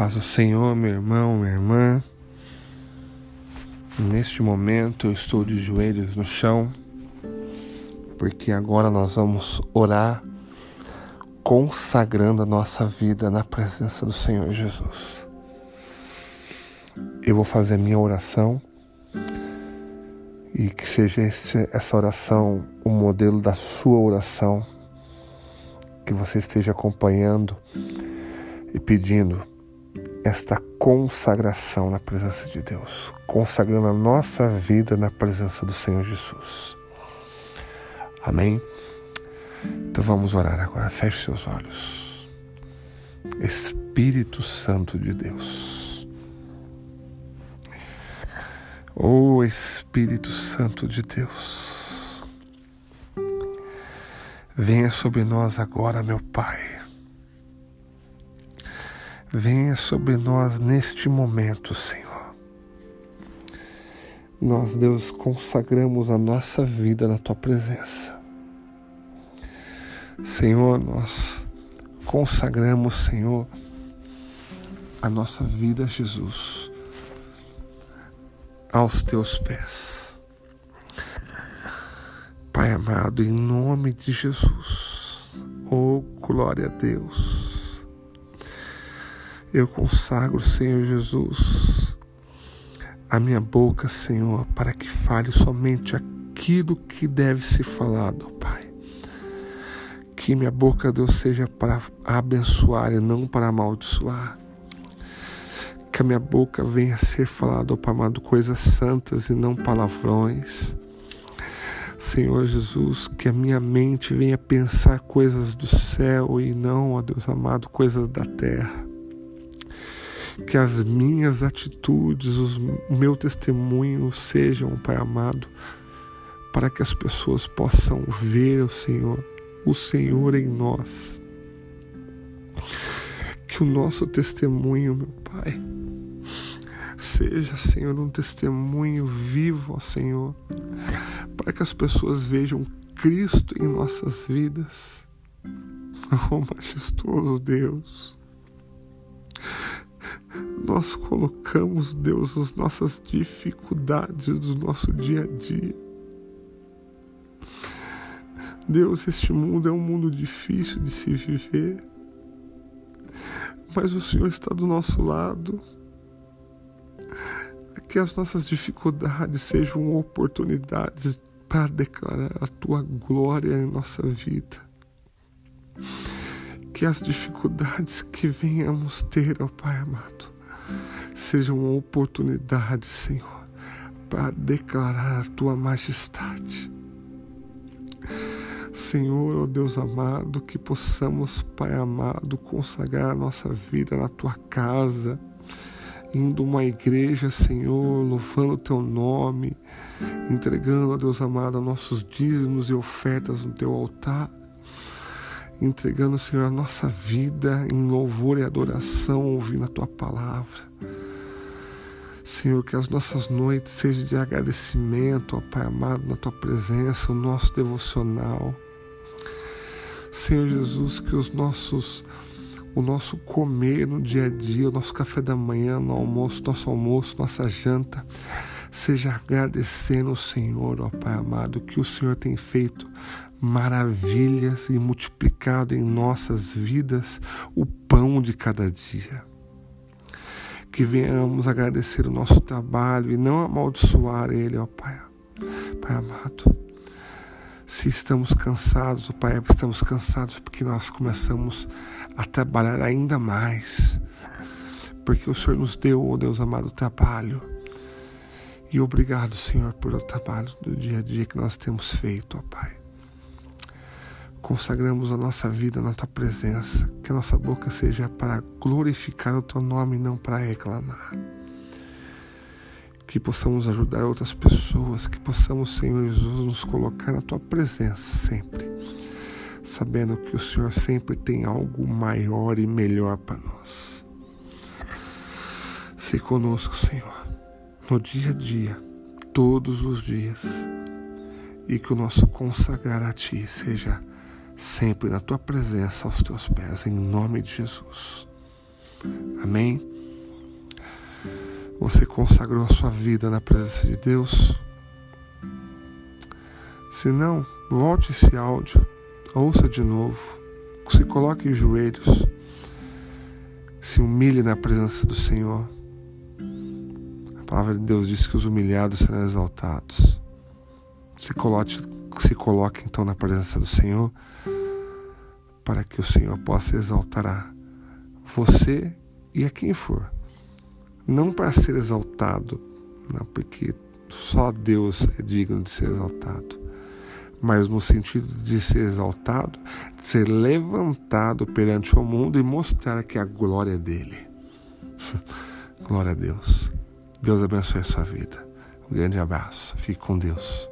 paz do Senhor, meu irmão, minha irmã. Neste momento eu estou de joelhos no chão, porque agora nós vamos orar consagrando a nossa vida na presença do Senhor Jesus. Eu vou fazer a minha oração e que seja este, essa oração o modelo da sua oração, que você esteja acompanhando e pedindo esta consagração na presença de Deus, consagrando a nossa vida na presença do Senhor Jesus. Amém? Então vamos orar agora. Feche seus olhos. Espírito Santo de Deus. Oh Espírito Santo de Deus. Venha sobre nós agora, meu Pai venha sobre nós neste momento, Senhor. Nós, Deus, consagramos a nossa vida na tua presença. Senhor, nós consagramos, Senhor, a nossa vida, Jesus, aos teus pés. Pai amado, em nome de Jesus, oh glória a Deus. Eu consagro, Senhor Jesus, a minha boca, Senhor, para que fale somente aquilo que deve ser falado, Pai. Que minha boca, Deus, seja para abençoar e não para amaldiçoar. Que a minha boca venha a ser falada, Pai amado, coisas santas e não palavrões. Senhor Jesus, que a minha mente venha pensar coisas do céu e não, ó Deus amado, coisas da terra que as minhas atitudes, o meu testemunho sejam, Pai amado, para que as pessoas possam ver o Senhor, o Senhor em nós. Que o nosso testemunho, meu Pai, seja, Senhor, um testemunho vivo, ó Senhor, para que as pessoas vejam Cristo em nossas vidas. Oh, majestoso Deus nós colocamos, Deus, as nossas dificuldades do nosso dia a dia. Deus, este mundo é um mundo difícil de se viver, mas o Senhor está do nosso lado. Que as nossas dificuldades sejam oportunidades para declarar a tua glória em nossa vida. Que as dificuldades que venhamos ter, ó Pai amado, seja uma oportunidade, Senhor, para declarar a tua majestade. Senhor, ó oh Deus amado, que possamos, Pai amado, consagrar a nossa vida na tua casa, indo uma igreja, Senhor, louvando o teu nome, entregando, ó Deus amado, nossos dízimos e ofertas no teu altar entregando, Senhor, a nossa vida em louvor e adoração, ouvindo a tua palavra. Senhor, que as nossas noites sejam de agradecimento, ó Pai amado, na tua presença, o nosso devocional. Senhor Jesus, que os nossos o nosso comer no dia a dia, o nosso café da manhã, no almoço, nosso almoço, nossa janta, seja agradecendo o Senhor, ó Pai amado, que o Senhor tem feito maravilhas e multiplicado em nossas vidas o pão de cada dia. Que venhamos agradecer o nosso trabalho e não amaldiçoar ele, ó Pai. Pai amado, se estamos cansados, ó Pai, estamos cansados porque nós começamos a trabalhar ainda mais. Porque o Senhor nos deu, ó Deus amado, trabalho. E obrigado, Senhor, pelo trabalho do dia a dia que nós temos feito, ó Pai consagramos a nossa vida na tua presença, que a nossa boca seja para glorificar o teu nome e não para reclamar. Que possamos ajudar outras pessoas, que possamos, Senhor Jesus, nos colocar na tua presença sempre, sabendo que o Senhor sempre tem algo maior e melhor para nós. Se conosco, Senhor, no dia a dia, todos os dias, e que o nosso consagrar a Ti seja sempre na tua presença aos teus pés, em nome de Jesus. Amém? Você consagrou a sua vida na presença de Deus? Se não, volte esse áudio, ouça de novo, se coloque em joelhos, se humilhe na presença do Senhor. A palavra de Deus diz que os humilhados serão exaltados. Se coloque, se coloque então na presença do Senhor, para que o Senhor possa exaltar a você e a quem for. Não para ser exaltado, não, porque só Deus é digno de ser exaltado, mas no sentido de ser exaltado, de ser levantado perante o mundo e mostrar que a glória é dele. glória a Deus. Deus abençoe a sua vida. Um grande abraço. Fique com Deus.